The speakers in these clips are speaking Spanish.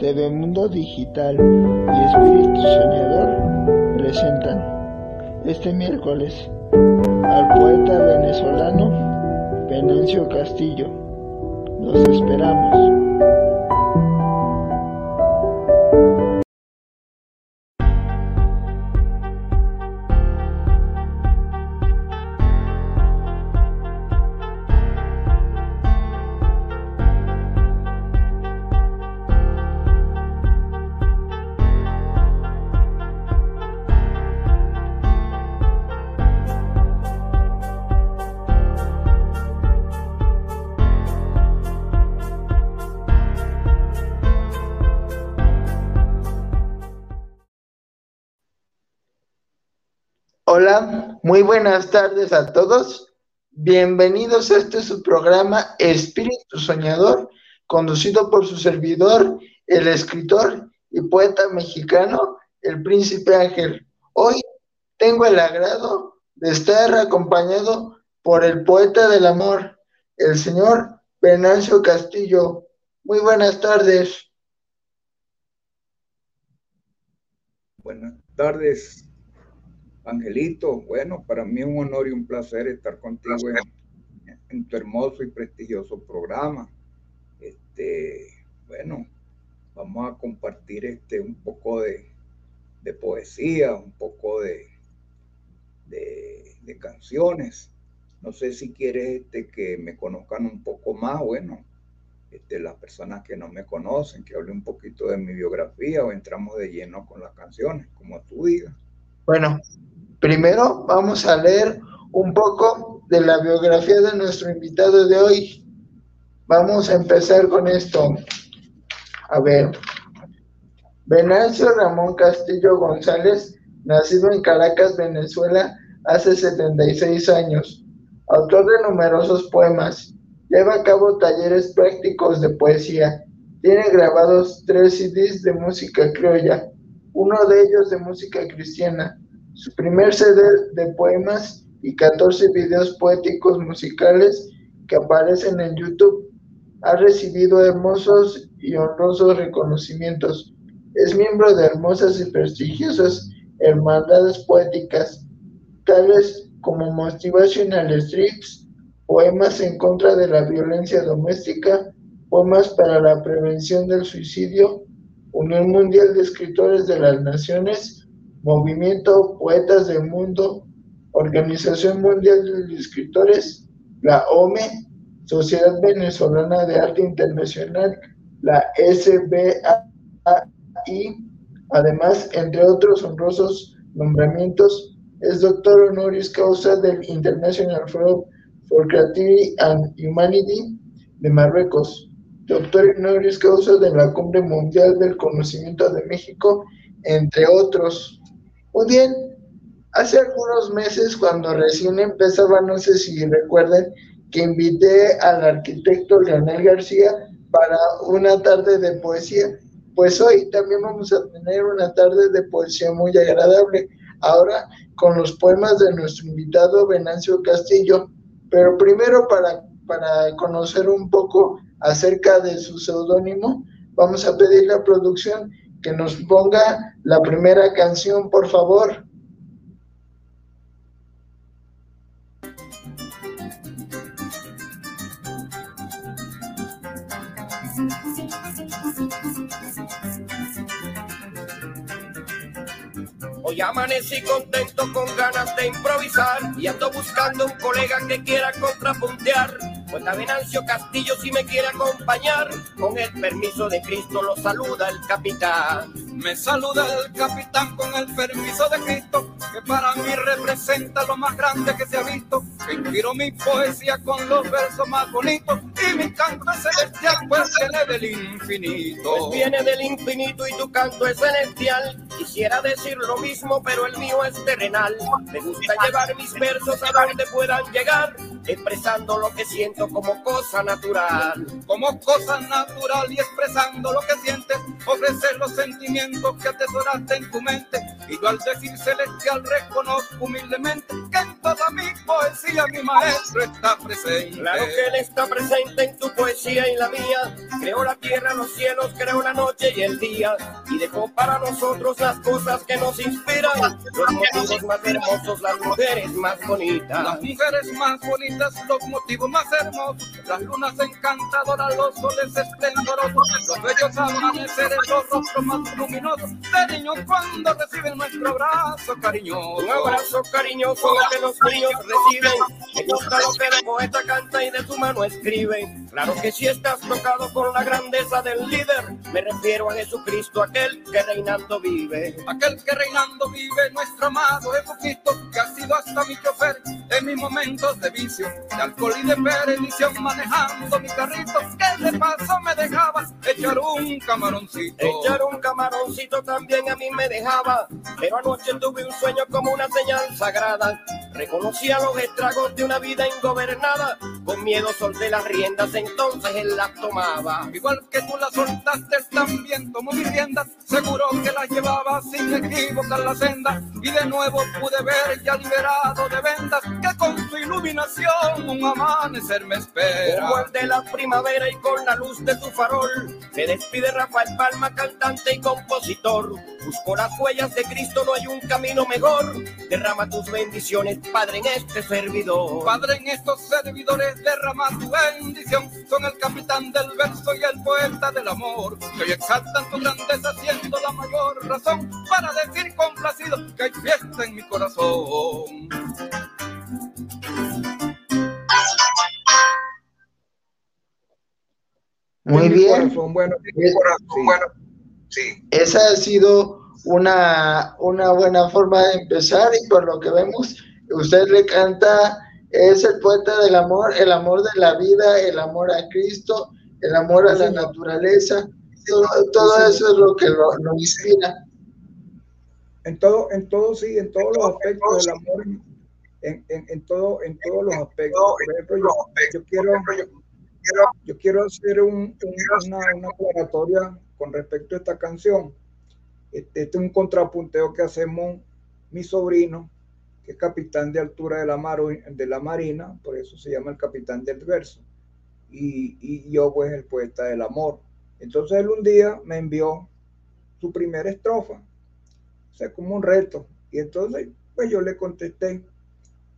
TV Mundo Digital y Espíritu Soñador presentan este miércoles al poeta venezolano Venancio Castillo. Los esperamos. Buenas tardes a todos. Bienvenidos a este su programa Espíritu Soñador, conducido por su servidor, el escritor y poeta mexicano, el Príncipe Ángel. Hoy tengo el agrado de estar acompañado por el poeta del amor, el señor Venancio Castillo. Muy buenas tardes. Buenas tardes, Angelito, bueno, para mí es un honor y un placer estar contigo en, tu hermoso y prestigioso programa. Este, bueno, vamos a compartir este un poco de, poesía, un poco de, de, canciones. No sé si quieres este, que me conozcan un poco más, bueno, este, las personas que no me conocen, que hable un poquito de mi biografía o entramos de lleno con las canciones, como tú digas. Bueno, Primero vamos a leer un poco de la biografía de nuestro invitado de hoy. Vamos a empezar con esto. A ver. Venancio Ramón Castillo González, nacido en Caracas, Venezuela, hace 76 años. Autor de numerosos poemas. Lleva a cabo talleres prácticos de poesía. Tiene grabados tres CDs de música criolla, uno de ellos de música cristiana su primer CD de poemas y 14 videos poéticos musicales que aparecen en YouTube. Ha recibido hermosos y honrosos reconocimientos. Es miembro de hermosas y prestigiosas hermandades poéticas, tales como Motivational Streets, poemas en contra de la violencia doméstica, poemas para la prevención del suicidio, Unión Mundial de Escritores de las Naciones, Movimiento Poetas del Mundo, Organización Mundial de Escritores, la OME, Sociedad Venezolana de Arte Internacional, la SBAI, además, entre otros honrosos nombramientos, es doctor honoris causa del International Forum for Creativity and Humanity de Marruecos, doctor honoris causa de la Cumbre Mundial del Conocimiento de México, entre otros. Muy bien, hace algunos meses cuando recién empezaba, no sé si recuerden, que invité al arquitecto Leonel García para una tarde de poesía. Pues hoy también vamos a tener una tarde de poesía muy agradable, ahora con los poemas de nuestro invitado Venancio Castillo. Pero primero para, para conocer un poco acerca de su seudónimo, vamos a pedirle a producción que nos ponga la primera canción, por favor. Hoy amanecí contento con ganas de improvisar y ando buscando un colega que quiera contrapuntear pues a Venancio Castillo si me quiere acompañar, con el permiso de Cristo lo saluda el capitán. Me saluda el capitán con el permiso de Cristo, que para mí representa lo más grande que se ha visto. Que inspiro mi poesía con los versos más bonitos y mi canto es celestial, pues viene del infinito. Pues viene del infinito y tu canto es celestial. Quisiera decir lo mismo, pero el mío es terrenal. Me gusta llevar mis versos a donde puedan llegar expresando lo que siento como cosa natural. Como cosa natural y expresando lo que sientes, ofrecer los sentimientos que atesoraste en tu mente. Y yo al decir celestial reconozco humildemente que toda mi poesía mi maestro está presente. Claro que él está presente en tu poesía y la mía. Creó la tierra, los cielos, creó la noche y el día. Y dejó para nosotros las cosas que nos inspiran. Los motivos más hermosos, las mujeres más bonitas. Las mujeres más bonitas, los motivos más hermosos. Las lunas encantadoras, los soles esplendorosos. Los bellos amaneceres, los rostros más luminosos. De niños cuando reciben nuestro abrazo cariñoso. Un abrazo cariñoso que los niños reciben. Me gusta lo que el poeta canta y de tu mano escribe. Claro que si estás tocado con la grandeza del líder, me refiero a Jesucristo, aquel que reinando vive. Aquel que reinando vive, nuestro amado Jesucristo, que ha sido hasta mi chofer en mis momentos de vicio, de alcohol y de perdición, manejando mi carrito, que de paso me dejaba echar un camaroncito. Echar un camaroncito también a mí me dejaba, pero anoche tuve un sueño como una señal sagrada. Reconocía los estragos de una vida ingobernada, con miedo solté las riendas, entonces él las tomaba. Igual que tú las soltaste, también tomó mis riendas, seguro que las llevaba sin equivocar la senda, y de nuevo pude ver ya liberado de vendas, que con su iluminación un amanecer me espera. Como el de la primavera y con la luz de tu farol, se despide Rafael Palma, cantante y compositor. Busco las huellas de Cristo, no hay un camino mejor. Derrama tus bendiciones, Padre, en este servidor. Padre, en estos servidores derrama tu bendición. Son el capitán del verso y el poeta del amor. Que hoy exaltan tu grandeza, siendo la mayor razón para decir complacido que hay fiesta en mi corazón. Muy bien. bueno, Es- bueno, sí. Esa ha sido una, una buena forma de empezar y por lo que vemos, usted le canta, es el poeta del amor, el amor de la vida, el amor a Cristo, el amor a la naturaleza, todo, todo eso es lo que lo, lo inspira. en todo, en todo sí, en todos los aspectos del amor, en, en, en todo, en todos los aspectos. Por ejemplo, yo, yo quiero, yo quiero hacer un- una, una aclaratoria con respecto a esta canción. Este, este es un contrapunteo que hacemos mi sobrino, es capitán de altura de la, maru- de la Marina, por eso se llama el capitán del verso, y, y yo pues el poeta del amor. Entonces él un día me envió su primera estrofa, o como un reto, y entonces pues yo le contesté,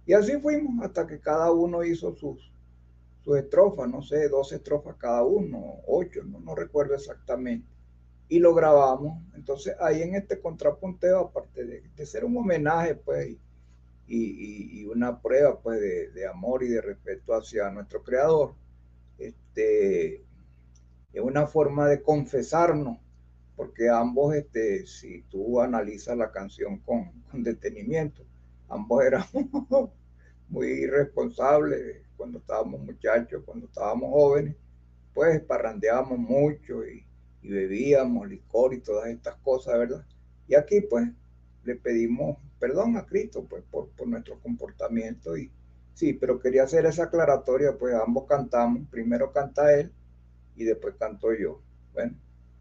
y así fuimos hasta que cada uno hizo sus, sus estrofas, no sé, dos estrofas cada uno, ocho, no, no recuerdo exactamente. Y lo grabamos. Entonces ahí en este contrapunteo, aparte de, de ser un homenaje, pues, y, una prueba, pues, de, amor y de respeto hacia nuestro creador, este, es una forma de confesarnos, porque ambos, este, si tú analizas la canción con, con detenimiento, ambos éramos muy irresponsables cuando estábamos muchachos, cuando estábamos jóvenes, pues parrandeábamos mucho y, y bebíamos licor y todas estas cosas, ¿verdad? Y aquí pues le pedimos perdón a Cristo pues por, por nuestro comportamiento y sí, pero quería hacer esa aclaratoria, pues ambos cantamos, primero canta él y después canto yo. Bueno,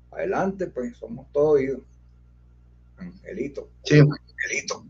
adelante pues somos todos oídos. Angelito. Sí. Angelito.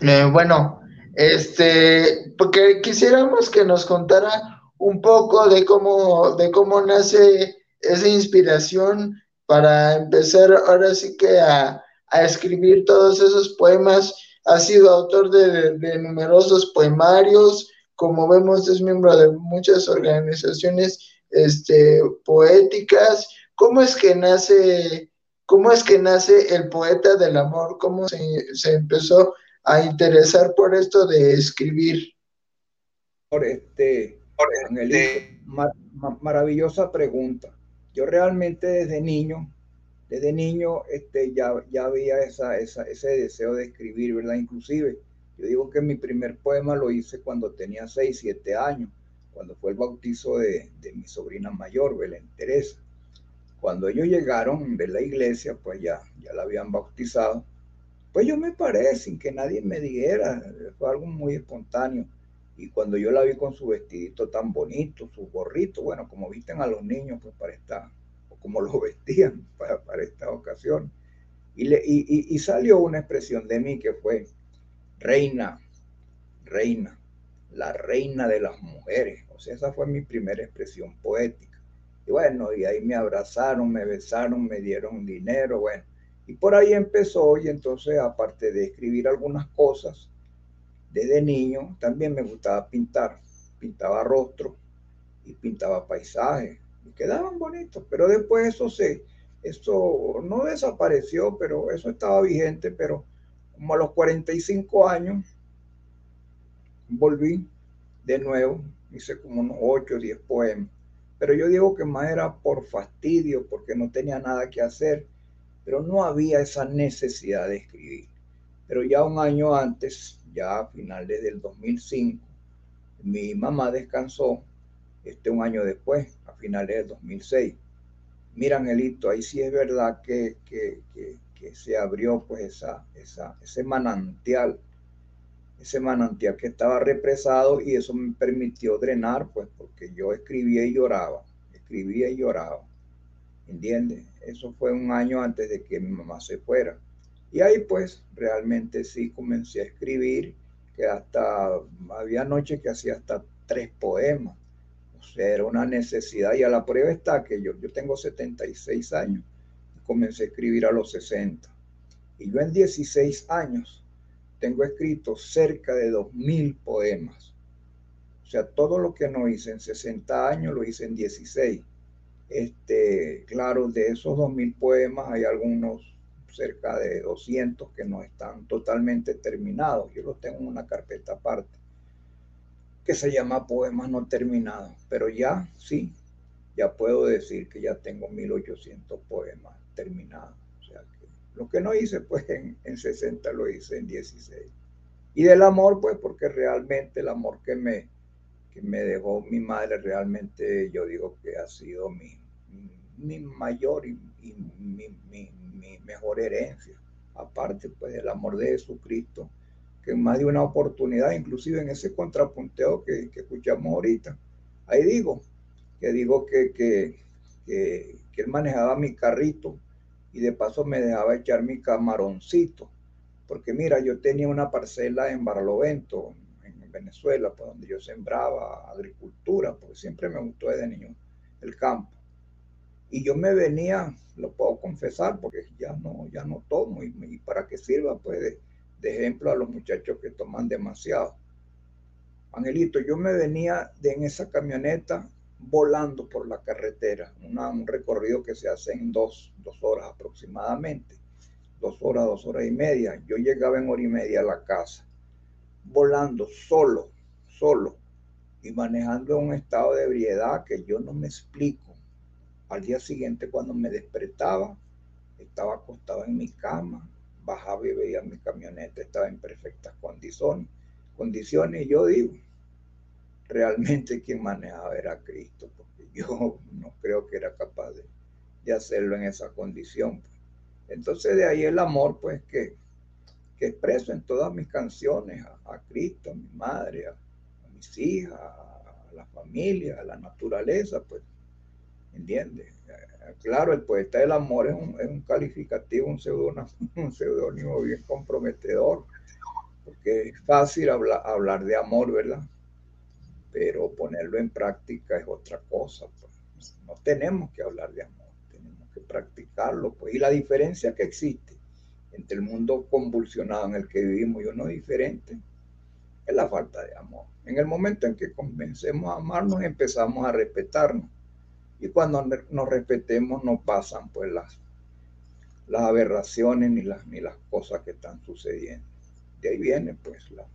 Eh, bueno, este, porque quisiéramos que nos contara un poco de cómo, de cómo nace esa inspiración para empezar ahora sí que a, a escribir todos esos poemas. Ha sido autor de, de numerosos poemarios, como vemos es miembro de muchas organizaciones este, poéticas. ¿Cómo es que nace, cómo es que nace el poeta del amor? ¿Cómo se, se empezó a interesar por esto de escribir? Por este, mar- ma- maravillosa pregunta. Yo realmente desde niño, desde niño, este, ya, ya había esa, esa, ese deseo de escribir, ¿verdad? Inclusive, yo digo que mi primer poema lo hice cuando tenía 6, 7 años, cuando fue el bautizo de, de mi sobrina mayor, Belén Teresa. Cuando ellos llegaron de la iglesia, pues ya, ya la habían bautizado. Pues yo me paré sin que nadie me dijera, fue algo muy espontáneo. Y cuando yo la vi con su vestidito tan bonito, su gorrito, bueno, como visten a los niños, pues para esta, como lo vestían para, para esta ocasión. Y, le, y, y salió una expresión de mí que fue, reina, reina, la reina de las mujeres. O sea, esa fue mi primera expresión poética. Y bueno, y ahí me abrazaron, me besaron, me dieron dinero, bueno. Y por ahí empezó y entonces, aparte de escribir algunas cosas, desde niño también me gustaba pintar. Pintaba rostro y pintaba paisajes. Quedaban bonitos, pero después eso se, eso no desapareció, pero eso estaba vigente, pero como a los 45 años volví de nuevo, hice como unos 8 o 10 poemas, pero yo digo que más era por fastidio, porque no tenía nada que hacer, pero no había esa necesidad de escribir. Pero ya un año antes, ya a finales del 2005, mi mamá descansó, este un año después, finales del 2006. Mira, Angelito, ahí sí es verdad que, que, que, que se abrió pues esa, esa, ese manantial ese manantial que estaba represado y eso me permitió drenar, pues porque yo escribía y lloraba, escribía y lloraba, ¿entiendes? Eso fue un año antes de que mi mamá se fuera. Y ahí pues realmente sí comencé a escribir, que hasta había noches que hacía hasta tres poemas. O sea, era una necesidad y a la prueba está que yo, yo tengo 76 años, comencé a escribir a los 60. Y yo en 16 años tengo escrito cerca de 2.000 poemas. O sea, todo lo que no hice en 60 años lo hice en 16. Este, claro, de esos 2.000 poemas hay algunos cerca de 200 que no están totalmente terminados. Yo los tengo en una carpeta aparte que se llama Poemas no terminados. Pero ya, sí, ya puedo decir que ya tengo 1.800 poemas terminados. Lo que no hice, pues en, 60 lo hice en 16. Y del amor, pues porque realmente el amor que me, que me dejó mi madre, realmente yo digo que ha sido mi, mi mayor y, mi, mi, mejor herencia. Aparte, pues del amor de Jesucristo, en más de una oportunidad, inclusive en ese contrapunteo que, que escuchamos ahorita, ahí digo, que digo que, que, que, él manejaba mi carrito y de paso me dejaba echar mi camaroncito, porque mira, yo tenía una parcela en Barlovento, en Venezuela, pues donde yo sembraba agricultura, porque siempre me gustó desde niño el campo. Y yo me venía, lo puedo confesar, porque ya no, ya no tomo, y, para que sirva, pues, de, de ejemplo a los muchachos que toman demasiado. Angelito, yo me venía de en esa camioneta volando por la carretera, un recorrido que se hace en dos, horas aproximadamente, dos horas, dos horas y media. Yo llegaba en hora y media a la casa, volando solo, solo, y manejando un estado de ebriedad que yo no me explico. Al día siguiente, cuando me despertaba, estaba acostado en mi cama, bajaba y veía mi camioneta, estaba en perfectas condiciones, condiciones, y yo digo, realmente quien manejaba era Cristo, porque yo no creo que era capaz de, hacerlo en esa condición. Pues. Entonces de ahí el amor, pues, que, que expreso en todas mis canciones a, Cristo, a mi madre, a, mis hijas, a, la familia, a la naturaleza, pues, ¿entiendes? Claro, el poeta del amor es un, es un calificativo, un seudónimo, un seudónimo bien comprometedor, porque es fácil hablar, de amor, ¿verdad? pero ponerlo en práctica es otra cosa. Pues. No tenemos que hablar de amor, tenemos que practicarlo. Pues. Y la diferencia que existe entre el mundo convulsionado en el que vivimos y uno diferente es la falta de amor. En el momento en que convencemos a amarnos, empezamos a respetarnos. Y cuando nos respetemos, no pasan pues las, las aberraciones ni las, ni las cosas que están sucediendo. De ahí viene pues la,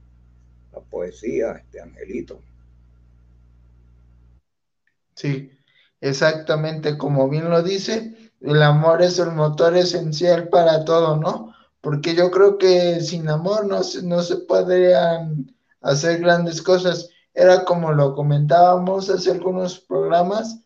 la poesía, este angelito. Sí, exactamente como bien lo dice, el amor es el motor esencial para todo, ¿no? Porque yo creo que sin amor no, no se podrían hacer grandes cosas. Era como lo comentábamos hace algunos programas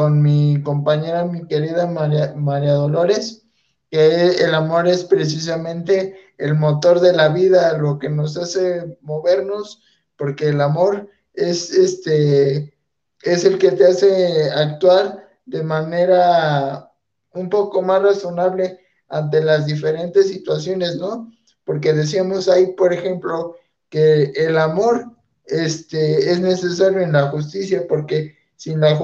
con mi compañera, mi querida María, Dolores, que el amor es precisamente el motor de la vida, lo que nos hace movernos porque el amor es este es el que te hace actuar de manera un poco más razonable ante las diferentes situaciones, ¿no? Porque decíamos ahí, por ejemplo, que el amor este, es necesario en la justicia, porque sin, la,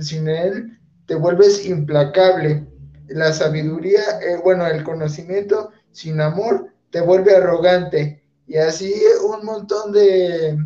sin él te vuelves implacable. La sabiduría, eh, bueno, el conocimiento sin amor te vuelve arrogante. Y así un montón de,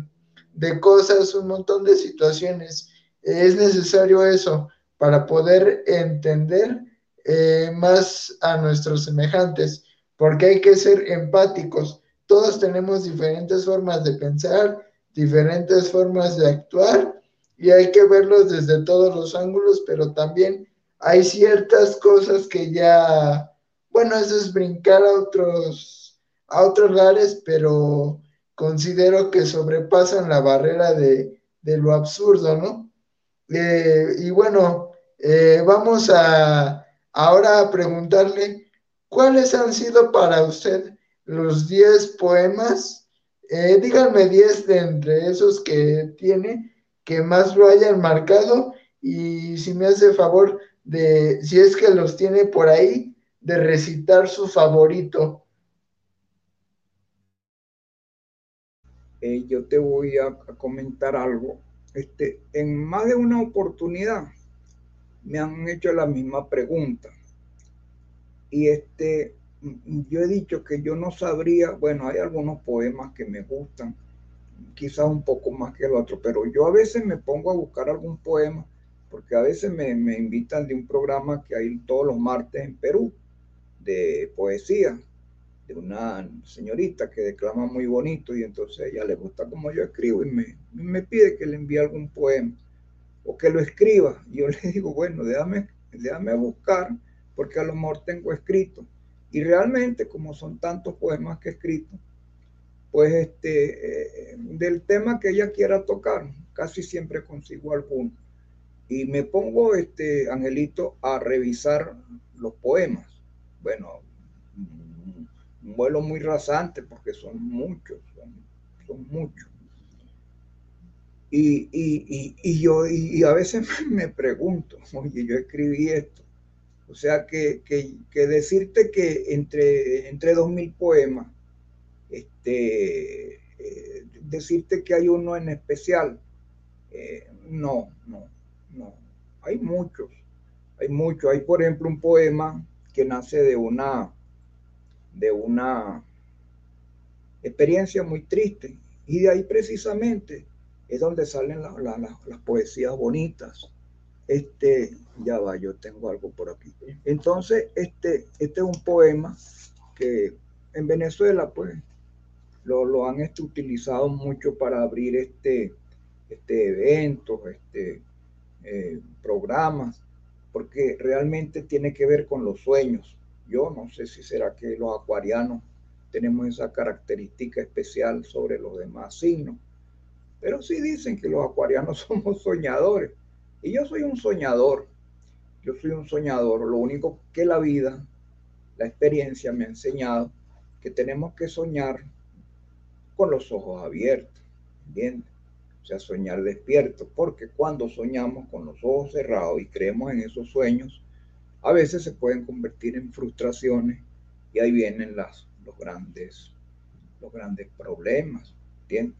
de cosas, un montón de situaciones. Es necesario eso para poder entender eh, más a nuestros semejantes, porque hay que ser empáticos. Todos tenemos diferentes formas de pensar, diferentes formas de actuar y hay que verlos desde todos los ángulos, pero también hay ciertas cosas que ya, bueno, eso es brincar a otros, a otros lugares, pero considero que sobrepasan la barrera de, lo absurdo, ¿no? Eh, y bueno, eh, vamos a ahora a preguntarle cuáles han sido para usted los 10 poemas. Eh, díganme 10 de entre esos que tiene que más lo hayan marcado y si me hace favor de, si es que los tiene por ahí, de recitar su favorito. Eh, yo te voy a, a, comentar algo. Este, en más de una oportunidad me han hecho la misma pregunta. Y este, yo he dicho que yo no sabría, bueno, hay algunos poemas que me gustan, quizás un poco más que el otro, pero yo a veces me pongo a buscar algún poema, porque a veces me, me invitan de un programa que hay todos los martes en Perú, de poesía, de una señorita que declama muy bonito y entonces ella le gusta como yo escribo y me, me pide que le envíe algún poema o que lo escriba. Yo le digo, bueno, déjame, déjame buscar, porque a lo mejor tengo escrito. Y realmente, como son tantos poemas que he escrito, pues este, eh, del tema que ella quiera tocar, casi siempre consigo alguno. Y me pongo, este, Angelito, a revisar los poemas. Bueno, un vuelo muy rasante porque son muchos, son, muchos. Y, y, y, yo y a veces me pregunto, oye, yo escribí esto. O sea, que, que, decirte que entre, entre 2.000 poemas, este, eh, decirte que hay uno en especial, eh, no, no, no. Hay muchos, hay muchos. Hay, por ejemplo, un poema que nace de una, de una experiencia muy triste. Y de ahí precisamente es donde salen las poesías bonitas. Este, ya va, yo tengo algo por aquí. Entonces, este, este es un poema que en Venezuela, pues, lo, lo han este, utilizado mucho para abrir este, este eventos, este, eh, programas, porque realmente tiene que ver con los sueños. Yo no sé si será que los acuarianos tenemos esa característica especial sobre los demás signos pero sí dicen que los acuarianos somos soñadores. Y yo soy un soñador. Yo soy un soñador. Lo único que la vida, la experiencia me ha enseñado que tenemos que soñar con los ojos abiertos. ¿Entiendes? O sea, soñar despierto. Porque cuando soñamos con los ojos cerrados y creemos en esos sueños, a veces se pueden convertir en frustraciones y ahí vienen las, los, grandes, los grandes problemas. ¿Entiendes?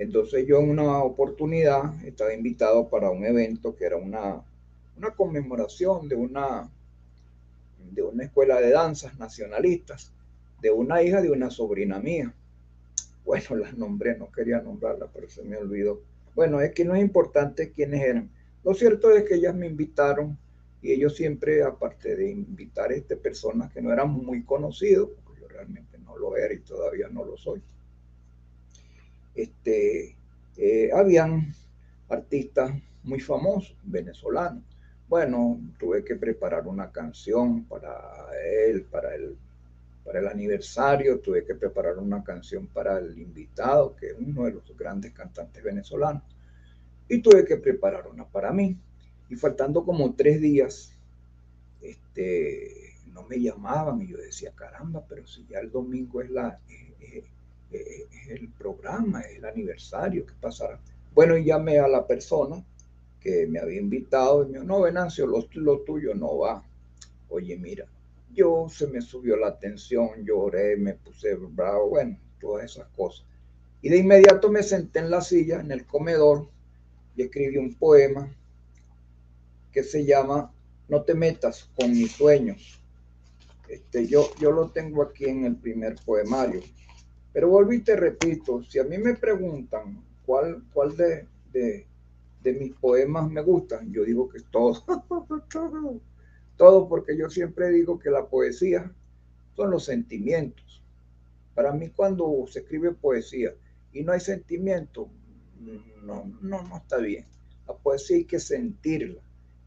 Entonces yo en una oportunidad estaba invitado para un evento que era una, una conmemoración de una, de una escuela de danzas nacionalistas, de una hija de una sobrina mía. Bueno, las nombré, no quería nombrarla, pero se me olvidó. Bueno, es que no es importante quiénes eran. Lo cierto es que ellas me invitaron y ellos siempre, aparte de invitar a este, personas que no eran muy conocidos, porque yo realmente no lo era y todavía no lo soy, este, eh, habían artistas muy famosos, venezolanos. Bueno, tuve que preparar una canción para él, para el, para el aniversario, tuve que preparar una canción para el invitado, que es uno de los grandes cantantes venezolanos, y tuve que preparar una para mí. Y faltando como tres días, este, no me llamaban y yo decía, caramba, pero si ya el domingo es la, eh, el programa, es el aniversario, ¿qué pasará? Bueno, y llamé a la persona que me había invitado y me dijo, no, Venancio, lo, lo tuyo no va. Oye, mira, yo se me subió la tensión, lloré, me puse bravo, bueno, todas esas cosas. Y de inmediato me senté en la silla, en el comedor, y escribí un poema que se llama No te metas con mis sueños. Este, yo, yo lo tengo aquí en el primer poemario. Pero vuelvo y te repito, si a mí me preguntan cuál, cuál de, de, mis poemas me gustan, yo digo que todo, todo, porque yo siempre digo que la poesía son los sentimientos. Para mí cuando se escribe poesía y no hay sentimiento, no, no, no está bien. La poesía hay que sentirla.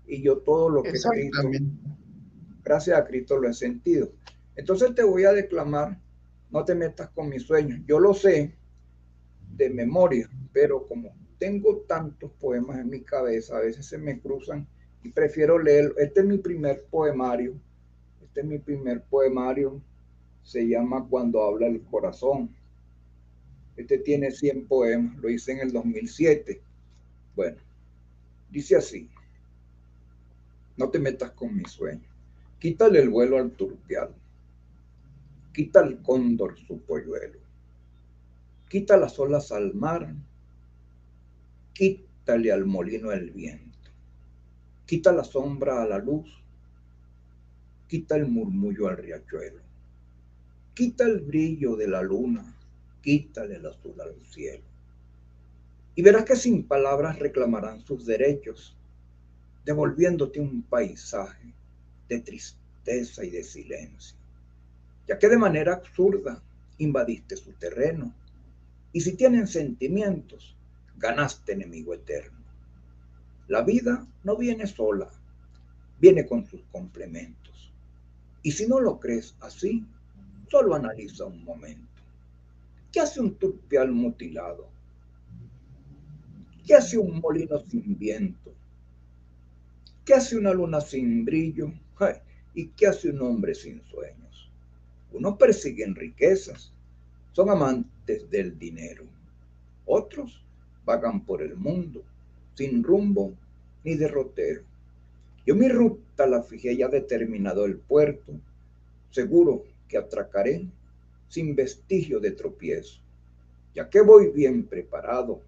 Y yo todo lo que he escrito, gracias a Cristo lo he sentido. Entonces te voy a declamar, no te metas con mis sueños. Yo lo sé de memoria, pero como tengo tantos poemas en mi cabeza, a veces se me cruzan y prefiero leerlo. Este es mi primer poemario. Este es mi primer poemario. Se llama Cuando habla el corazón. Este tiene 100 poemas. Lo hice en el 2007. Bueno, dice así. No te metas con mi sueño. Quítale el vuelo al turpial. Quita el cóndor su polluelo. Quita las olas al mar. Quítale al molino el viento. Quita la sombra a la luz. Quita el murmullo al riachuelo. Quita el brillo de la luna. Quítale el azul al cielo. Y verás que sin palabras reclamarán sus derechos devolviéndote un paisaje de tristeza y de silencio, ya que de manera absurda invadiste su terreno, y si tienen sentimientos, ganaste enemigo eterno. La vida no viene sola, viene con sus complementos. Y si no lo crees así, solo analiza un momento. ¿Qué hace un turpial mutilado? ¿Qué hace un molino sin viento? ¿Qué hace una luna sin brillo? ¿Y qué hace un hombre sin sueños? Unos persiguen riquezas, son amantes del dinero. Otros vagan por el mundo, sin rumbo ni derrotero. Yo mi ruta la fijé ya determinado el puerto, seguro que atracaré sin vestigio de tropiezo, ya que voy bien preparado,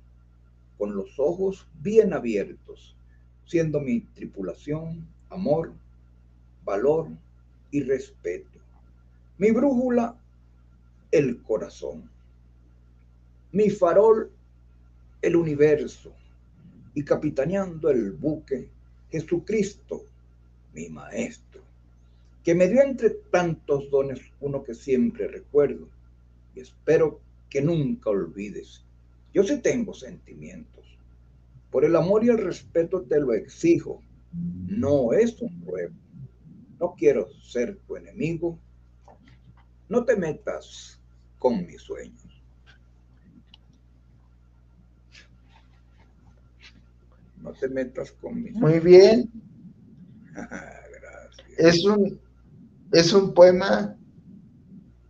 con los ojos bien abiertos siendo mi tripulación amor, valor y respeto. Mi brújula, el corazón. Mi farol, el universo. Y capitaneando el buque, Jesucristo, mi maestro, que me dio entre tantos dones uno que siempre recuerdo y espero que nunca olvides. Yo sí tengo sentimientos por el amor y el respeto te lo exijo. No es un ruego. No quiero ser tu enemigo. No te metas con mis sueños. No te metas con mis Muy bien. Es un, es un poema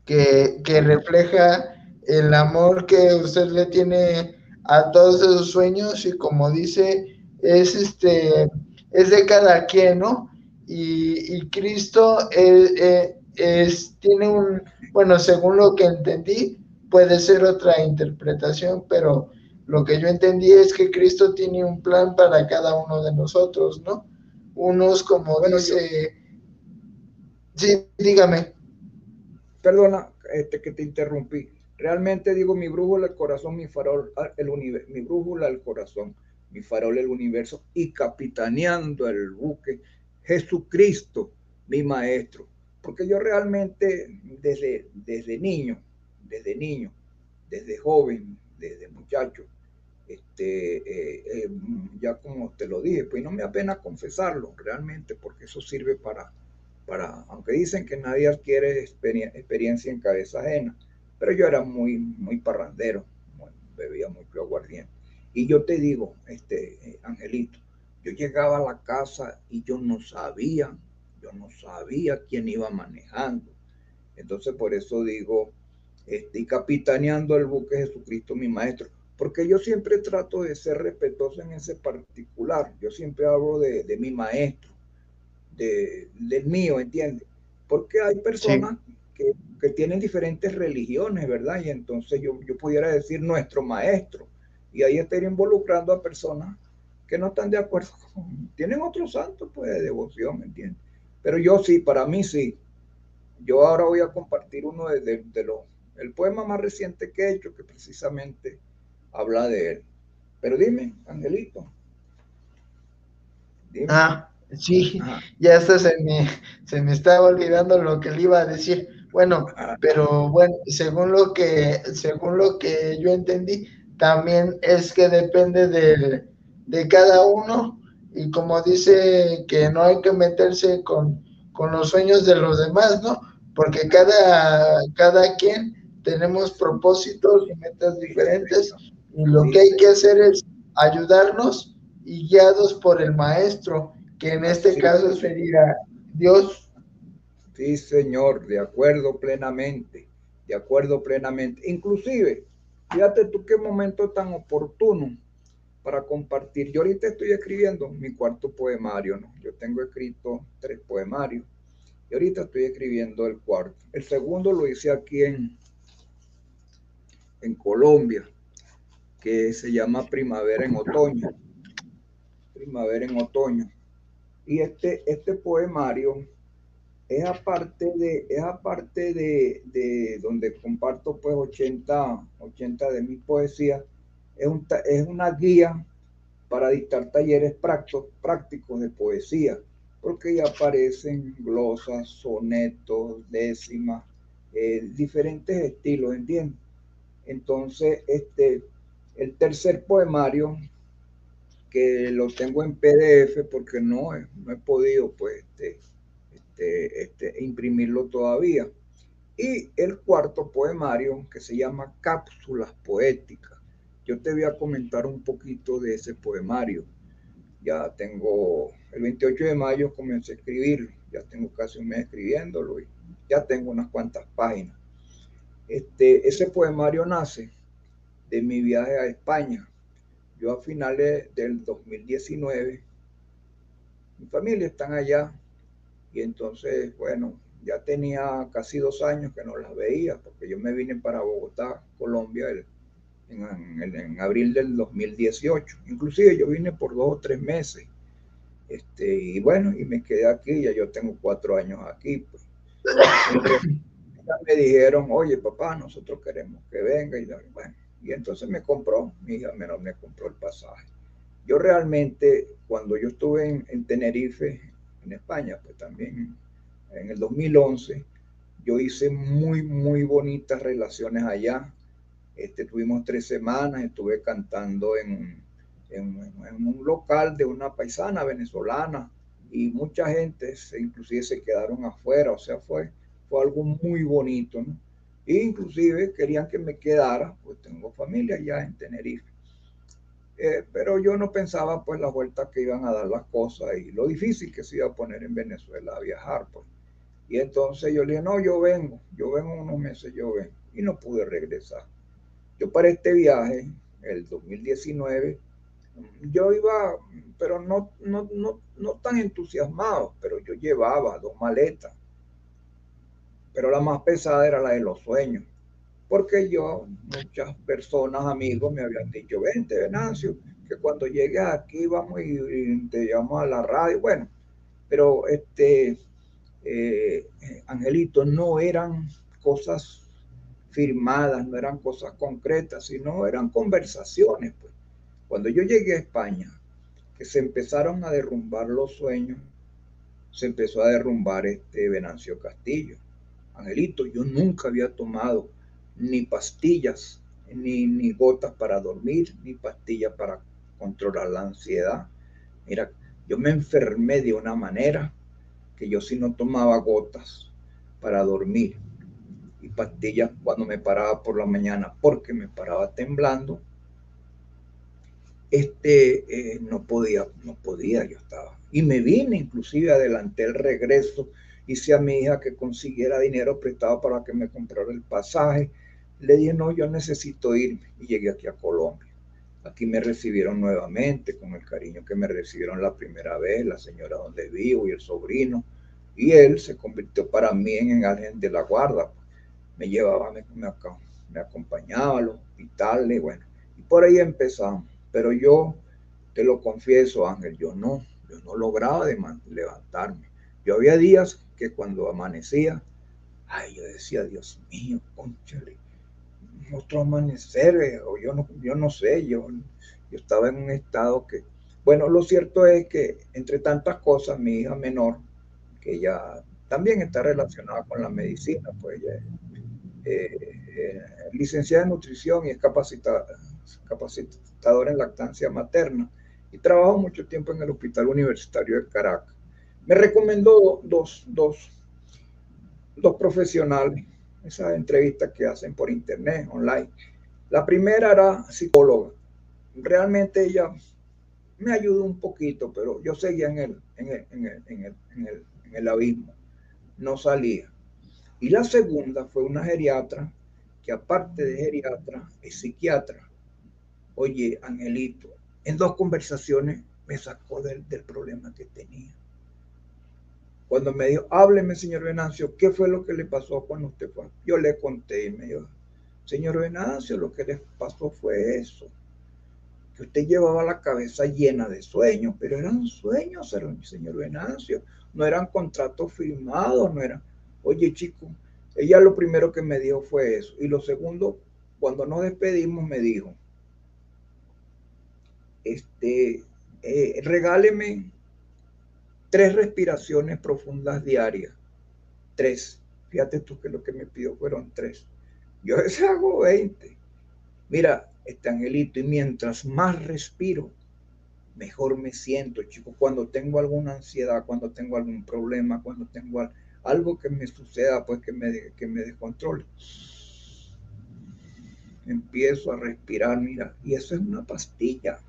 que, que refleja el amor que usted le tiene a todos esos sueños y como dice, es este, es de cada quien, ¿no? Y, Cristo es, tiene un, bueno, según lo que entendí, puede ser otra interpretación, pero lo que yo entendí es que Cristo tiene un plan para cada uno de nosotros, ¿no? Unos como dice... Sí, dígame. Perdona este, que te interrumpí. Realmente digo, mi brújula, el corazón, mi farol, ah, el universo, mi brújula, el corazón, mi farol, el universo, y capitaneando el buque, Jesucristo, mi maestro. Porque yo realmente desde, desde niño, desde niño, desde joven, desde muchacho, este, eh, eh, ya como te lo dije, pues no me apena confesarlo realmente, porque eso sirve para, para aunque dicen que nadie adquiere experiencia en cabeza ajena, pero yo era muy, muy parrandero, bebía mucho aguardiente. Y yo te digo, este, eh, Angelito, yo llegaba a la casa y yo no sabía, yo no sabía quién iba manejando. Entonces por eso digo, este, y capitaneando el buque Jesucristo, mi maestro. Porque yo siempre trato de ser respetuoso en ese particular. Yo siempre hablo de, mi maestro, de, del mío, ¿entiendes? Porque hay personas que, que, tienen diferentes religiones, ¿verdad? Y entonces yo, yo pudiera decir nuestro maestro. Y ahí estaría involucrando a personas que no están de acuerdo tienen otros santos pues de devoción, ¿entiendes? Pero yo sí, para mí sí. Yo ahora voy a compartir uno de, de, los, el poema más reciente que he hecho, que precisamente habla de él. Pero dime, Angelito. Ah, sí, ya hasta se me, se me estaba olvidando lo que le iba a decir. Bueno, ah. pero bueno, según lo que, según lo que yo entendí, también es que depende del, de cada uno y como dice que no hay que meterse con, los sueños de los demás, ¿no? Porque cada, cada quien tenemos propósitos y metas diferentes y lo que hay que hacer es ayudarnos y guiados por el maestro, que en este caso sería Dios. Sí, Señor, de acuerdo plenamente, de acuerdo plenamente. Inclusive, fíjate tú qué momento tan oportuno para compartir. Yo ahorita estoy escribiendo mi cuarto poemario, ¿no? Yo tengo escrito tres poemarios y ahorita estoy escribiendo el cuarto. El segundo lo hice aquí en, en Colombia, que se llama Primavera en Otoño. Primavera en Otoño. Y este, este poemario es aparte de, es aparte de, de donde comparto pues 80, 80 de mis poesías es, una guía para dictar talleres prácticos de poesía, porque ya aparecen glosas, sonetos, décimas, eh, diferentes estilos, ¿entiendes? Entonces, este, el tercer poemario, que lo tengo en PDF porque no, no he podido pues, este, este, este, imprimirlo todavía. Y el cuarto poemario, que se llama Cápsulas Poéticas yo te voy a comentar un poquito de ese poemario. Ya tengo, el 28 de mayo comencé a escribirlo, ya tengo casi un mes escribiéndolo y ya tengo unas cuantas páginas. Este, ese poemario nace de mi viaje a España. Yo a finales del 2019, mi familia está allá y entonces, bueno, ya tenía casi dos años que no las veía porque yo me vine para Bogotá, Colombia, el en, abril del 2018. Inclusive yo vine por dos o tres meses. Este, y bueno, y me quedé aquí, ya yo tengo cuatro años aquí. Pues. me dijeron, oye papá, nosotros queremos que venga. Y, bueno, y entonces me compró, mi hija menor me compró el pasaje. Yo realmente, cuando yo estuve en, en Tenerife, en España, pues también en el 2011, yo hice muy, muy bonitas relaciones allá este, tuvimos tres semanas, estuve cantando en, en, un local de una paisana venezolana y mucha gente se, inclusive se quedaron afuera, o sea, fue, fue algo muy bonito, ¿no? E inclusive querían que me quedara, pues tengo familia ya en Tenerife. Eh, pero yo no pensaba pues la vuelta que iban a dar las cosas y lo difícil que se iba a poner en Venezuela a viajar, pues. Y entonces yo le dije, no, yo vengo, yo vengo unos meses, yo vengo. Y no pude regresar. Yo para este viaje, el 2019, yo iba, pero no, no, no, no tan entusiasmado, pero yo llevaba dos maletas. Pero la más pesada era la de los sueños, porque yo, muchas personas, amigos, me habían dicho, vente, Venancio, que cuando llegues aquí vamos y, te llamamos a la radio. Bueno, pero este, eh, Angelito, no eran cosas firmadas, no eran cosas concretas, sino eran conversaciones. Pues. Cuando yo llegué a España, que se empezaron a derrumbar los sueños, se empezó a derrumbar este Venancio Castillo. Angelito, yo nunca había tomado ni pastillas, ni, ni gotas para dormir, ni pastillas para controlar la ansiedad. Mira, yo me enfermé de una manera que yo sí no tomaba gotas para dormir y pastillas cuando me paraba por la mañana porque me paraba temblando. Este eh, no podía, no podía, yo estaba. Y me vine, inclusive adelanté el regreso, hice a mi hija que consiguiera dinero prestado para que me comprara el pasaje. Le dije, no, yo necesito irme y llegué aquí a Colombia. Aquí me recibieron nuevamente con el cariño que me recibieron la primera vez, la señora donde vivo y el sobrino. Y él se convirtió para mí en alguien de la guarda. Me llevaba, me, me, acompañaba a los hospitales, bueno. Y por ahí empezamos. Pero yo, te lo confieso, Ángel, yo no, yo no lograba de levantarme. Yo había días que cuando amanecía, ay, yo decía, Dios mío, conchale, otro amanecer, eh, o yo no, yo no sé, yo, yo estaba en un estado que, bueno, lo cierto es que entre tantas cosas, mi hija menor, que ya también está relacionada con la medicina, pues ella es eh, eh, licenciada en nutrición y es capacitada, capacitadora en lactancia materna y trabajo mucho tiempo en el Hospital Universitario de Caracas. Me recomendó dos, dos, dos profesionales esas entrevistas que hacen por internet, online. La primera era psicóloga. Realmente ella me ayudó un poquito, pero yo seguía en el, en el, en el, en el, en el, abismo. No salía. Y la segunda fue una geriatra que aparte de geriatra es psiquiatra. Oye, Angelito, en dos conversaciones me sacó del, del problema que tenía. Cuando me dijo, hábleme, señor Venancio, ¿qué fue lo que le pasó cuando usted fue? Yo le conté y me dijo, señor Venancio, lo que le pasó fue eso, que usted llevaba la cabeza llena de sueños, pero eran sueños, señor Venancio, no eran contratos firmados, no eran, oye chico, ella lo primero que me dijo fue eso, y lo segundo, cuando nos despedimos me dijo, este, eh, regáleme tres respiraciones profundas diarias. Tres. Fíjate tú que lo que me pidió fueron tres. Yo ese hago 20. Mira, este angelito, y mientras más respiro, mejor me siento, chicos. Cuando tengo alguna ansiedad, cuando tengo algún problema, cuando tengo algo que me suceda, pues que me, que me descontrole. Empiezo a respirar, mira, y eso es una pastilla.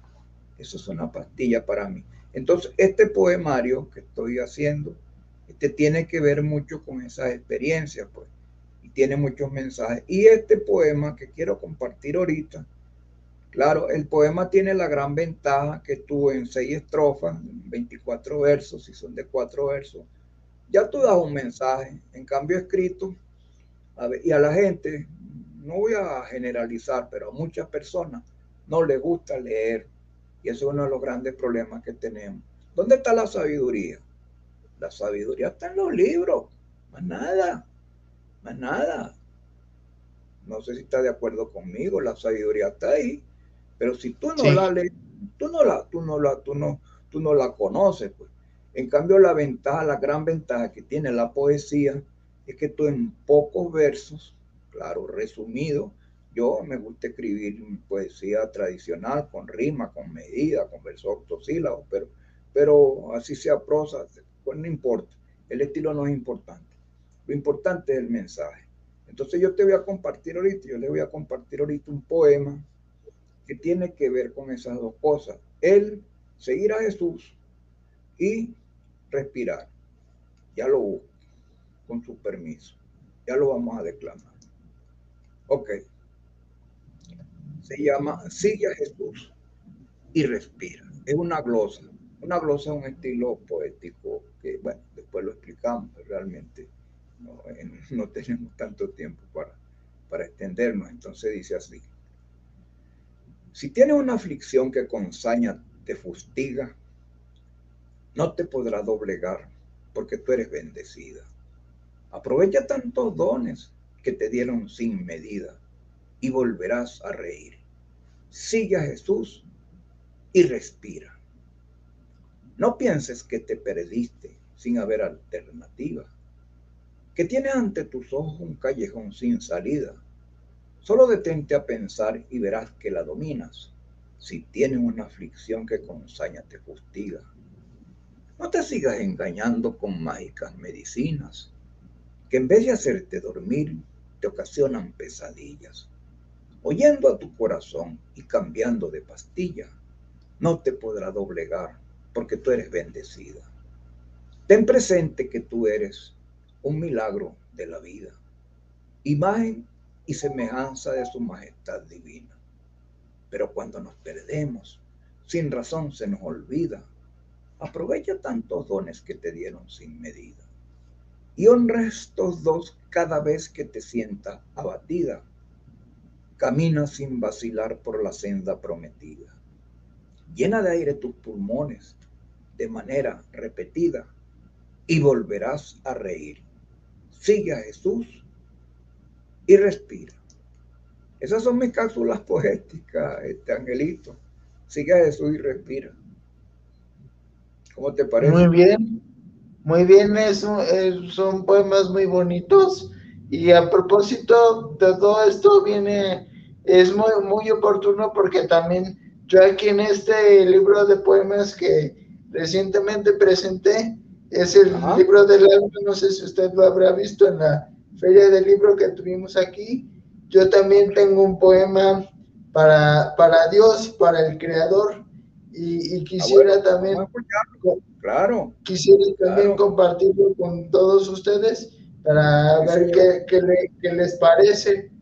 Eso es una pastilla para mí. Entonces, este poemario que estoy haciendo, este tiene que ver mucho con esas experiencias, pues, y tiene muchos mensajes. Y este poema que quiero compartir ahorita, claro, el poema tiene la gran ventaja que tú en seis estrofas, 24 versos, si son de cuatro versos, ya tú das un mensaje. En cambio, escrito, a y a la gente, no voy a generalizar, pero a muchas personas no les gusta leer y eso es uno de los grandes problemas que tenemos. ¿Dónde está la sabiduría? La sabiduría está en los libros, más nada, más nada. No sé si está de acuerdo conmigo, la sabiduría está ahí, pero si tú no la lees, tú no la, tú no la, tú no, tú no la conoces, pues. En cambio, la ventaja, la gran ventaja que tiene la poesía es que tú en pocos versos, claro, resumido, yo me gusta escribir poesía tradicional, con rima, con medida, con versos octosílabos, pero, pero así sea prosa, pues no importa. El estilo no es importante. Lo importante es el mensaje. Entonces yo te voy a compartir ahorita, yo le voy a compartir ahorita un poema que tiene que ver con esas dos cosas. El seguir a Jesús y respirar. Ya lo busco, con su permiso. Ya lo vamos a declamar. Ok se llama Sigue a Jesús y respira. Es una glosa. Una glosa un estilo poético que, bueno, después lo explicamos, realmente no, no tenemos tanto tiempo para, para extendernos. Entonces dice así. Si tienes una aflicción que con saña te fustiga, no te podrá doblegar porque tú eres bendecida. Aprovecha tantos dones que te dieron sin medida y volverás a reír. Sigue a Jesús y respira. No pienses que te perdiste sin haber alternativa, que tienes ante tus ojos un callejón sin salida. Solo detente a pensar y verás que la dominas si tienes una aflicción que con saña te fustiga. No te sigas engañando con mágicas medicinas, que en vez de hacerte dormir, te ocasionan pesadillas oyendo a tu corazón y cambiando de pastilla, no te podrá doblegar porque tú eres bendecida. Ten presente que tú eres un milagro de la vida, imagen y semejanza de su majestad divina. Pero cuando nos perdemos, sin razón se nos olvida. Aprovecha tantos dones que te dieron sin medida. Y honra estos dos cada vez que te sienta abatida. Camina sin vacilar por la senda prometida. Llena de aire tus pulmones de manera repetida y volverás a reír. Sigue a Jesús y respira. Esas son mis cápsulas poéticas, este angelito. Sigue a Jesús y respira. ¿Cómo te parece? Muy bien, muy bien, es son poemas muy bonitos. Y a propósito de todo esto, viene, es muy, muy oportuno porque también yo aquí en este libro de poemas que recientemente presenté, es el libro del alma, no sé si usted lo habrá visto en la feria del libro que tuvimos aquí. Yo también tengo un poema para, para Dios, para el Creador, y, quisiera también, claro, quisiera también compartirlo con todos ustedes para ver qué, les parece.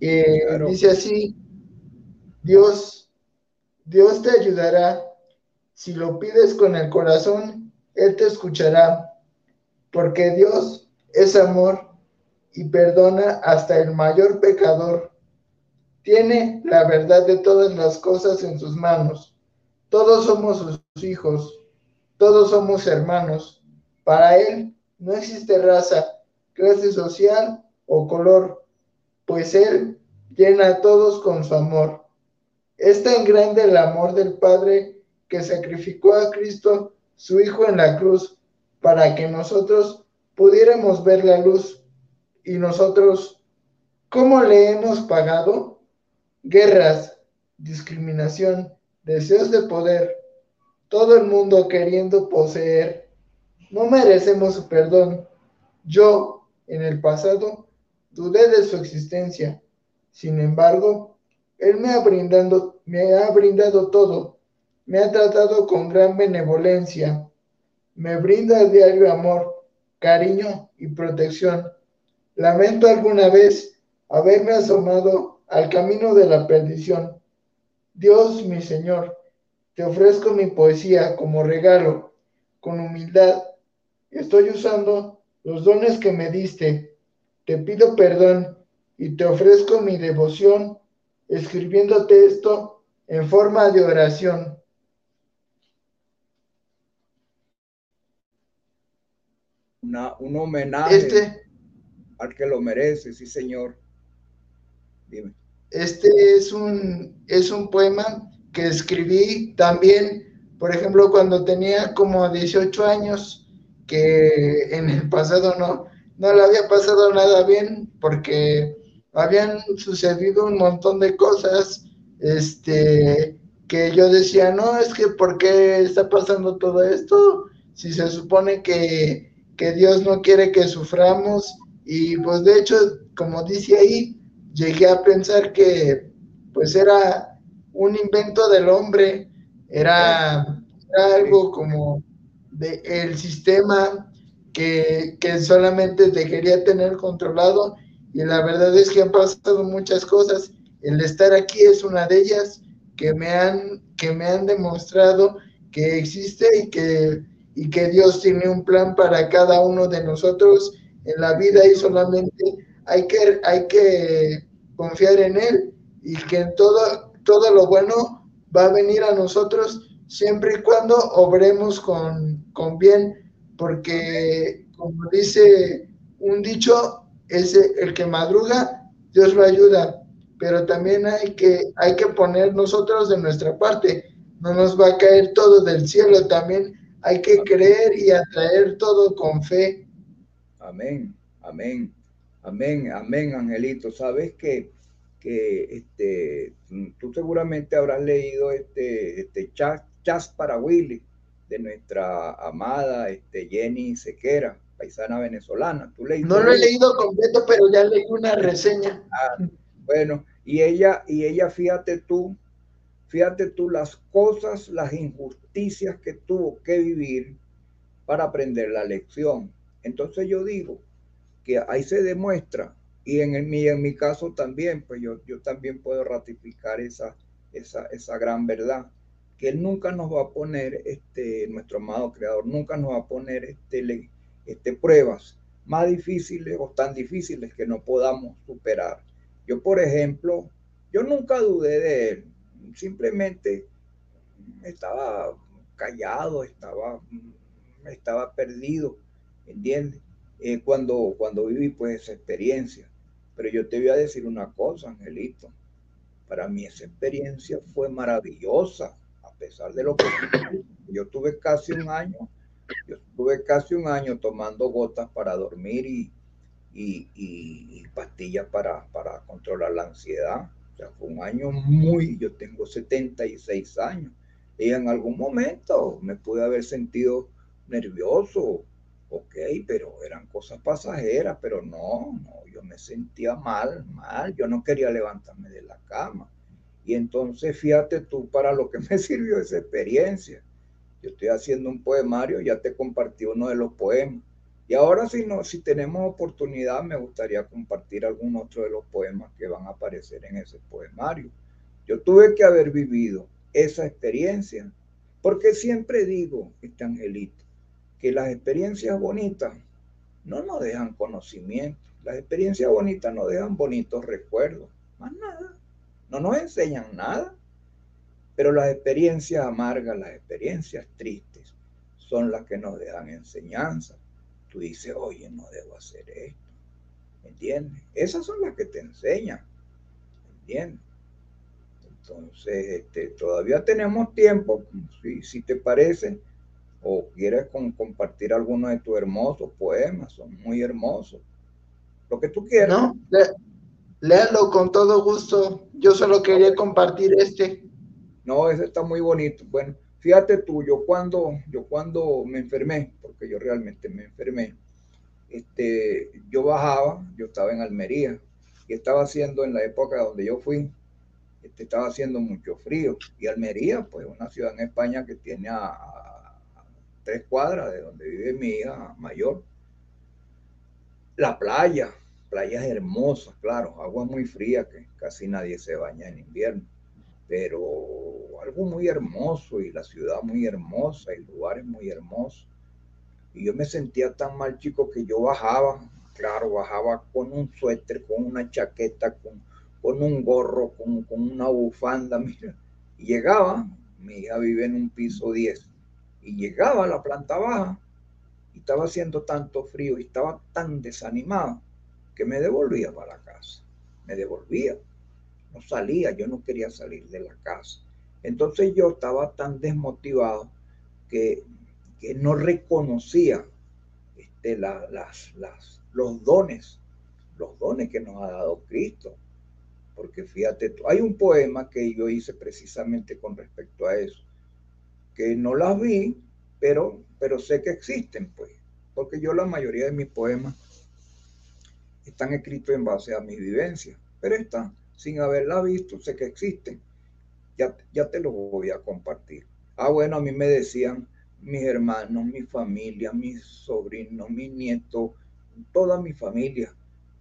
Eh, dice así, Dios, Dios te ayudará. Si lo pides con el corazón, Él te escuchará, porque Dios es amor y perdona hasta el mayor pecador. Tiene la verdad de todas las cosas en sus manos. Todos somos sus hijos, todos somos hermanos. Para Él no existe raza, clase social o color, pues Él llena a todos con su amor. Es tan grande el amor del Padre que sacrificó a Cristo, su Hijo, en la cruz, para que nosotros pudiéramos ver la luz. Y nosotros, ¿cómo le hemos pagado? Guerras, discriminación, deseos de poder, todo el mundo queriendo poseer. No merecemos su perdón. Yo, en el pasado, dudé de su existencia. Sin embargo, Él me ha, brindado, me ha brindado todo. Me ha tratado con gran benevolencia. Me brinda diario amor, cariño y protección. Lamento alguna vez haberme asomado al camino de la perdición. Dios, mi Señor, te ofrezco mi poesía como regalo, con humildad. Estoy usando los dones que me diste. Te pido perdón y te ofrezco mi devoción escribiéndote esto en forma de oración. un homenaje este, al que lo merece, sí, señor. Dime. Este es un, es un poema que escribí también, por ejemplo, cuando tenía como 18 años, que en el pasado no, no le había pasado nada bien porque habían sucedido un montón de cosas, este, que yo decía, no, es que ¿por qué está pasando todo esto? Si se supone que, que Dios no quiere que suframos y pues de hecho, como dice ahí, llegué a pensar que pues era un invento del hombre, era, algo como de el sistema que, que, solamente te quería tener controlado y la verdad es que han pasado muchas cosas. El estar aquí es una de ellas que me han, que me han demostrado que existe y que, y que Dios tiene un plan para cada uno de nosotros en la vida y solamente hay que, hay que confiar en Él y que todo, todo lo bueno va a venir a nosotros siempre y cuando obremos con, con bien, porque como dice un dicho, es el que madruga, Dios lo ayuda, pero también hay que, hay que poner nosotros de nuestra parte, no nos va a caer todo del cielo, también hay que creer y atraer todo con fe. Amén, amén. Amén, amén, Angelito. Sabes que, que este, tú seguramente habrás leído este, este Chas, para Willy de nuestra amada este, Jenny Sequera, paisana venezolana. ¿Tú no lo he leído completo, pero ya leí una reseña. Ah, bueno, y ella, y ella, fíjate tú, fíjate tú las cosas, las injusticias que tuvo que vivir para aprender la lección. Entonces yo digo, que ahí se demuestra y en, mi, en mi caso también, pues yo, yo también puedo ratificar esa, esa, esa gran verdad, que Él nunca nos va a poner, este, nuestro amado Creador, nunca nos va a poner este, este, pruebas más difíciles o tan difíciles que no podamos superar. Yo, por ejemplo, yo nunca dudé de Él, simplemente estaba callado, estaba, estaba perdido, ¿entiendes? Eh, cuando, cuando viví pues esa experiencia. Pero yo te voy a decir una cosa, Angelito. Para mí esa experiencia fue maravillosa, pesar de lo que yo tuve casi un año, yo tuve casi un año tomando gotas para dormir y, y, pastillas para, para controlar la ansiedad. O sea, fue un año muy, yo tengo 76 años y en algún momento me pude haber sentido nervioso, ok, pero eran cosas pasajeras, pero no, no, yo me sentía mal, mal, yo no quería levantarme de la cama. Y entonces fíjate tú para lo que me sirvió esa experiencia. Yo estoy haciendo un poemario, ya te compartí uno de los poemas. Y ahora si, no, si tenemos oportunidad, me gustaría compartir algún otro de los poemas que van a aparecer en ese poemario. Yo tuve que haber vivido esa experiencia, porque siempre digo, este angelito, que las experiencias bonitas no nos dejan conocimiento, las experiencias bonitas nos dejan bonitos recuerdos, más nada, no nos enseñan nada, pero las experiencias amargas, las experiencias tristes, son las que nos dejan enseñanza. Tú dices, oye, no debo hacer esto, ¿entiendes? Esas son las que te enseñan, ¿entiendes? Entonces, este, todavía tenemos tiempo, si, si te parece, o quieres compartir alguno de tus hermosos poemas, son muy hermosos. Lo que tú quieras. No, léalo con todo gusto. Yo solo quería compartir este. No, ese está muy bonito. Bueno, fíjate tú, yo cuando, yo cuando me enfermé, porque yo realmente me enfermé, este, yo bajaba, yo estaba en Almería y estaba haciendo en la época donde yo fui, este, estaba haciendo mucho frío. Y Almería, pues una ciudad en España que tiene a, tres cuadras de donde vive mi hija mayor. La playa, playas hermosas, claro, agua muy fría que casi nadie se baña en invierno, pero algo muy hermoso y la ciudad muy hermosa y lugares muy hermosos. Y yo me sentía tan mal chico que yo bajaba, claro, bajaba con un suéter, con una chaqueta, con, con un gorro, con, con una bufanda, mira, y llegaba, mi hija vive en un piso 10, y llegaba a la planta baja y estaba haciendo tanto frío y estaba tan desanimado que me devolvía para la casa. Me devolvía. No salía, yo no quería salir de la casa. Entonces yo estaba tan desmotivado que, que no reconocía este, las, las, los dones, los dones que nos ha dado Cristo. Porque fíjate, hay un poema que yo hice precisamente con respecto a eso que no las vi, pero, pero sé que existen, pues, porque yo la mayoría de mis poemas están escritos en base a mis vivencias, pero están, sin haberla visto, sé que existen. Ya, ya te lo voy a compartir. Ah, bueno, a mí me decían mis hermanos, mi familia, mis sobrinos, mis nietos, toda mi familia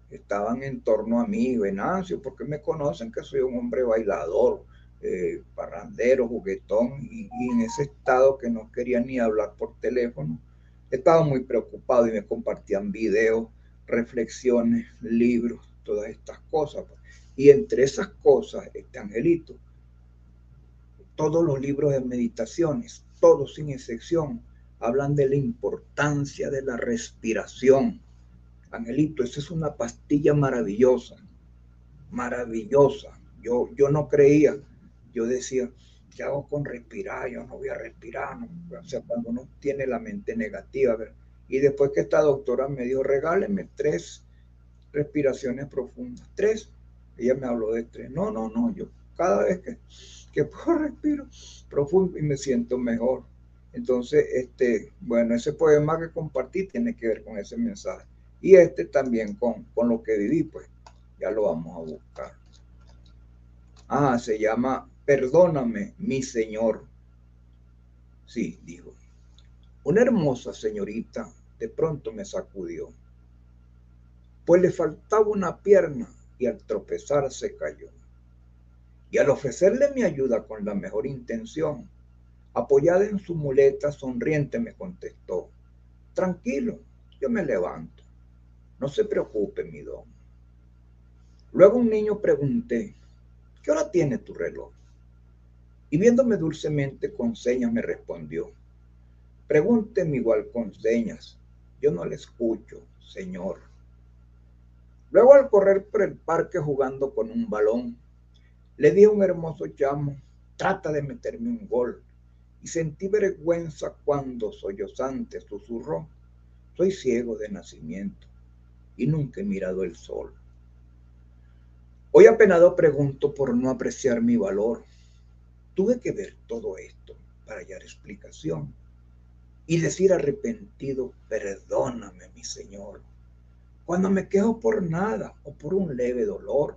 estaban en torno a mí, Venancio, porque me conocen que soy un hombre bailador, eh, parrandero, juguetón, y, en ese estado que no quería ni hablar por teléfono, estaba muy preocupado y me compartían videos, reflexiones, libros, todas estas cosas. Pues. Y entre esas cosas, este angelito, todos los libros de meditaciones, todos sin excepción, hablan de la importancia de la respiración. Angelito, esa es una pastilla maravillosa, maravillosa. Yo, yo no creía yo decía, ¿qué hago con respirar? Yo no voy a respirar. O sea, cuando uno tiene la mente negativa. Y después que esta doctora me dijo, regáleme tres respiraciones profundas. Tres. Ella me habló de tres. No, no, no. Yo cada vez que, que puedo respiro profundo y me siento mejor. Entonces, este, bueno, ese poema que compartí tiene que ver con ese mensaje. Y este también con, con lo que viví, pues ya lo vamos a buscar. Ah, se llama Perdóname, mi señor. Sí, dijo. Una hermosa señorita de pronto me sacudió. pues le faltaba una pierna y al tropezar se cayó. Y al ofrecerle mi ayuda con la mejor intención, apoyada en su muleta sonriente me contestó, tranquilo, yo me levanto, no se preocupe mi don. Luego un niño pregunté, ¿qué hora tiene tu reloj? Y viéndome dulcemente con señas me respondió, pregúnteme igual con señas, yo no le escucho, señor. Luego al correr por el parque jugando con un balón, le di un hermoso chamo, trata de meterme un gol. Y sentí vergüenza cuando sollozante susurró, soy ciego de nacimiento y nunca he mirado el sol. Hoy apenado pregunto por no apreciar mi valor. Tuve que ver todo esto para hallar explicación y decir arrepentido, perdóname mi Señor cuando me quejo por nada o por un leve dolor,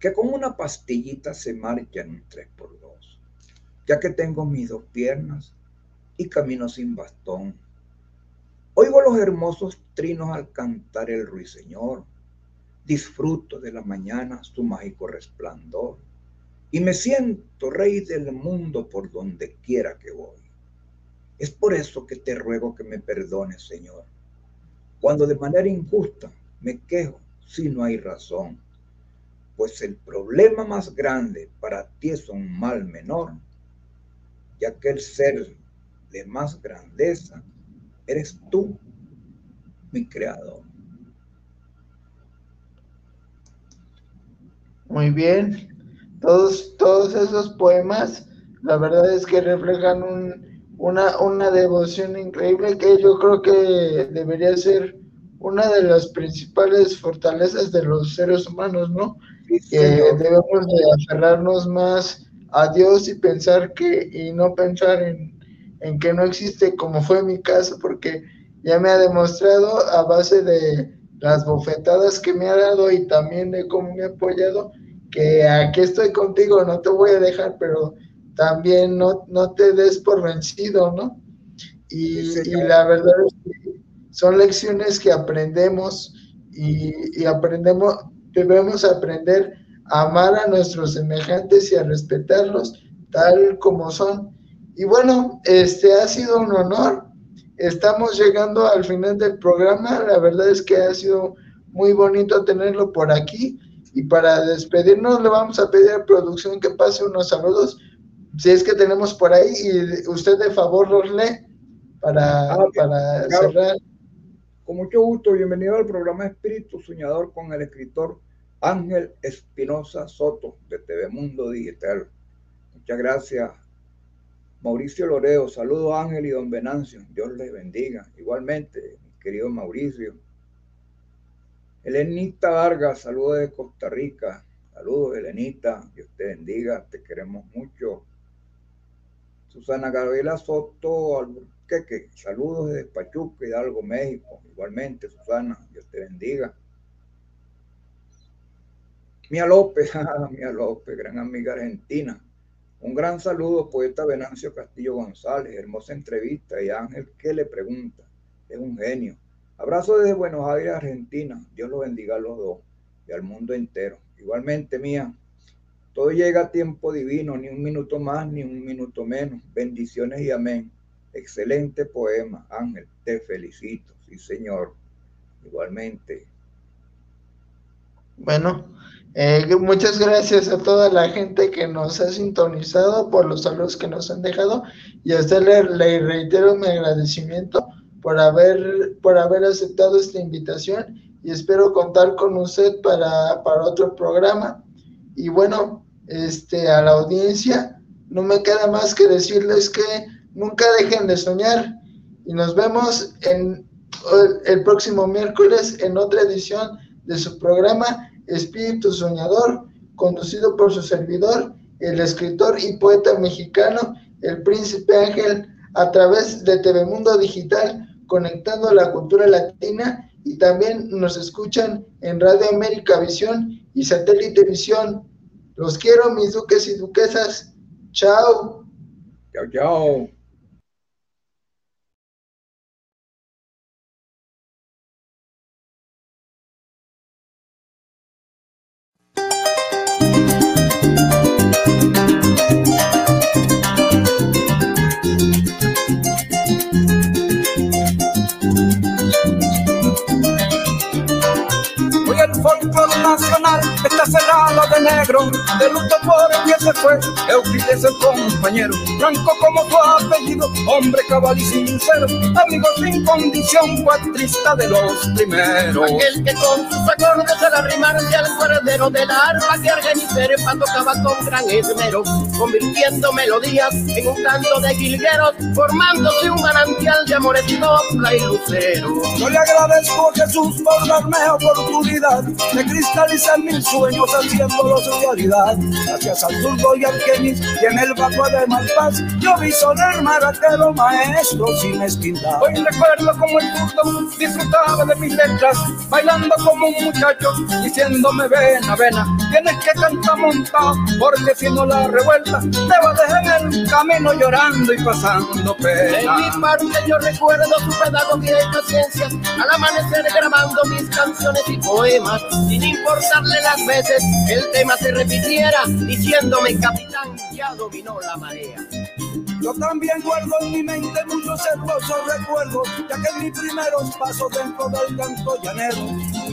que con una pastillita se marcha en un 3x2, ya que tengo mis dos piernas y camino sin bastón. Oigo los hermosos trinos al cantar el ruiseñor, disfruto de la mañana su mágico resplandor y me siento rey del mundo por donde quiera que voy. Es por eso que te ruego que me perdones, Señor cuando de manera injusta me quejo si no hay razón, pues el problema más grande para ti es un mal menor, ya que el ser de más grandeza eres tú, mi creador. Muy bien, todos, todos esos poemas, la verdad es que reflejan un, una, una devoción increíble que yo creo que debería ser una de las principales fortalezas de los seres humanos, ¿no? que debemos de aferrarnos más a Dios y pensar que, y no pensar en, en, que no existe, como fue mi caso, porque ya me ha demostrado a base de las bofetadas que me ha dado y también de cómo me ha apoyado, que aquí estoy contigo, no te voy a dejar, pero también no, no te des por vencido, ¿no? Y, la verdad es que son lecciones que aprendemos y, aprendemos, debemos aprender a amar a nuestros semejantes y a respetarlos tal como son. Y bueno, este ha sido un honor. Estamos llegando al final del programa. La verdad es que ha sido muy bonito tenerlo por aquí. Y para despedirnos le vamos a pedir a producción que pase unos saludos si es que tenemos por ahí y usted de favor los lee para, ah, para cerrar. Con mucho gusto, bienvenido al programa Espíritu Soñador con el escritor Ángel Espinosa Soto de TV Mundo Digital. Muchas gracias. Mauricio Loreo, saludos Ángel y don Venancio, Dios les bendiga. Igualmente, mi querido Mauricio. Elenita Vargas, saludos de Costa Rica. Saludos, Elenita, Dios te bendiga, te queremos mucho. Susana Gabriela Soto Alburqueque, saludos desde Pachuca, Hidalgo, México. Igualmente, Susana, Dios te bendiga. Mía López, ah, Mía López, gran amiga argentina. Un gran saludo, poeta Venancio Castillo González, hermosa entrevista. Y Ángel, ¿qué le pregunta? Es un genio. Abrazo desde Buenos Aires, Argentina. Dios lo bendiga a los dos y al mundo entero. Igualmente, Mía, todo llega a tiempo divino, ni un minuto más, ni un minuto menos. Bendiciones y amén. Excelente poema, Ángel. Te felicito. Sí, señor. Igualmente. Bueno, eh, muchas gracias a toda la gente que nos ha sintonizado por los saludos que nos han dejado y a usted le, reitero mi agradecimiento por haber, por haber aceptado esta invitación y espero contar con usted para, para otro programa. Y bueno, este, a la audiencia, no me queda más que decirles que nunca dejen de soñar. Y nos vemos en el próximo miércoles en otra edición de su programa Espíritu Soñador, conducido por su servidor, el escritor y poeta mexicano, el príncipe Ángel, a través de TV Mundo Digital, conectando la cultura latina y también nos escuchan en Radio América Visión y Satélite Visión los quiero, mis duques y duquesas. Chao. Chao, chao. Negro, de luto por el que se fue, Euclides el compañero, blanco como tu apellido, hombre cabal y sincero, amigo sin condición, cuatrista de los primeros. Aquel que con sus acordes se la rimarse al cuerdero de la arpa que Argenicerepa tocaba con gran esmero, convirtiendo melodías en un canto de jilgueros, formándose un manantial de amores y lucero. Yo le agradezco a Jesús por darme oportunidad de cristalizar mis sueños haciéndolos realidad. Gracias al zurdo y al Kenis y en el bajo de Malpaz, yo vi sonar maraquero maestro sin mezquindad. Hoy recuerdo como el zurdo disfrutaba de mis letras, bailando como un muchacho, diciéndome ven a vena, tienes que cantar montado, porque si no la revuelta, te va a dejar en el camino llorando y pasando pena. En mi parte yo recuerdo su pedagogía y paciencia, al amanecer grabando mis canciones y poemas, sin importarle las veces el tema se diciéndome capitán, ya dominó la marea. Yo también guardo en mi mente muchos hermosos recuerdos, ya que mis primeros pasos dentro del canto llanero,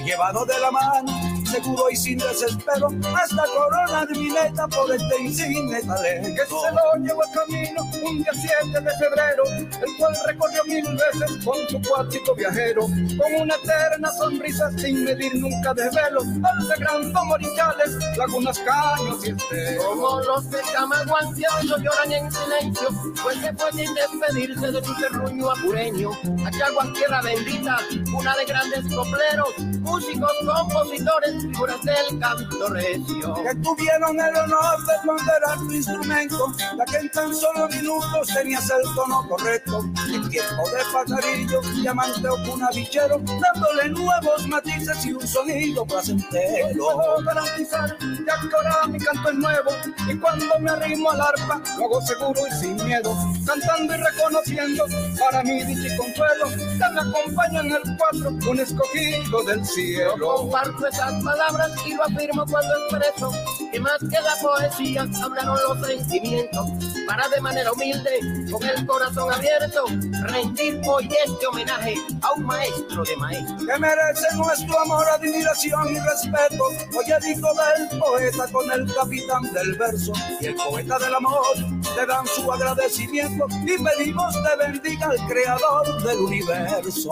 llevado de la mano seguro y sin desespero, hasta coronar mi meta por este insigne talento. Que se lo llevo al camino un día 7 de febrero, el cual recorrió mil veces con su cuartito viajero, con una eterna sonrisa sin medir nunca de velo, al gran Morichales, lagunas, caños y esteros. Como los de Camaguancio lloran en silencio, pues se pueden despedirse de su terruño apureño. Aquella tierra bendita, una de grandes copleros, músicos, compositores, figuras del canto recio. Que tuvieron el honor de ponderar tu instrumento, ya que en tan solo minutos tenías el tono correcto. En tiempo de pajarillo, diamante o cunavichero, dándole nuevos matices y un sonido placentero. Puedo garantizar que ahora mi canto es nuevo, y cuando me arrimo al arpa, lo hago seguro y sin miedo, cantando y reconociendo para mí dicha y consuelo, que me acompaña en el cuatro, un escogido del cielo. Yo comparto esas palabras y lo afirmo cuando expreso que más que la poesía hablaron los sentimientos para de manera humilde, con el corazón abierto, rendir hoy este homenaje a un maestro de maestros. Que merece nuestro amor, admiración y respeto. Hoy digo del poeta con el capitán del verso y el poeta del amor le dan su agradecimiento y pedimos te bendiga al creador del universo.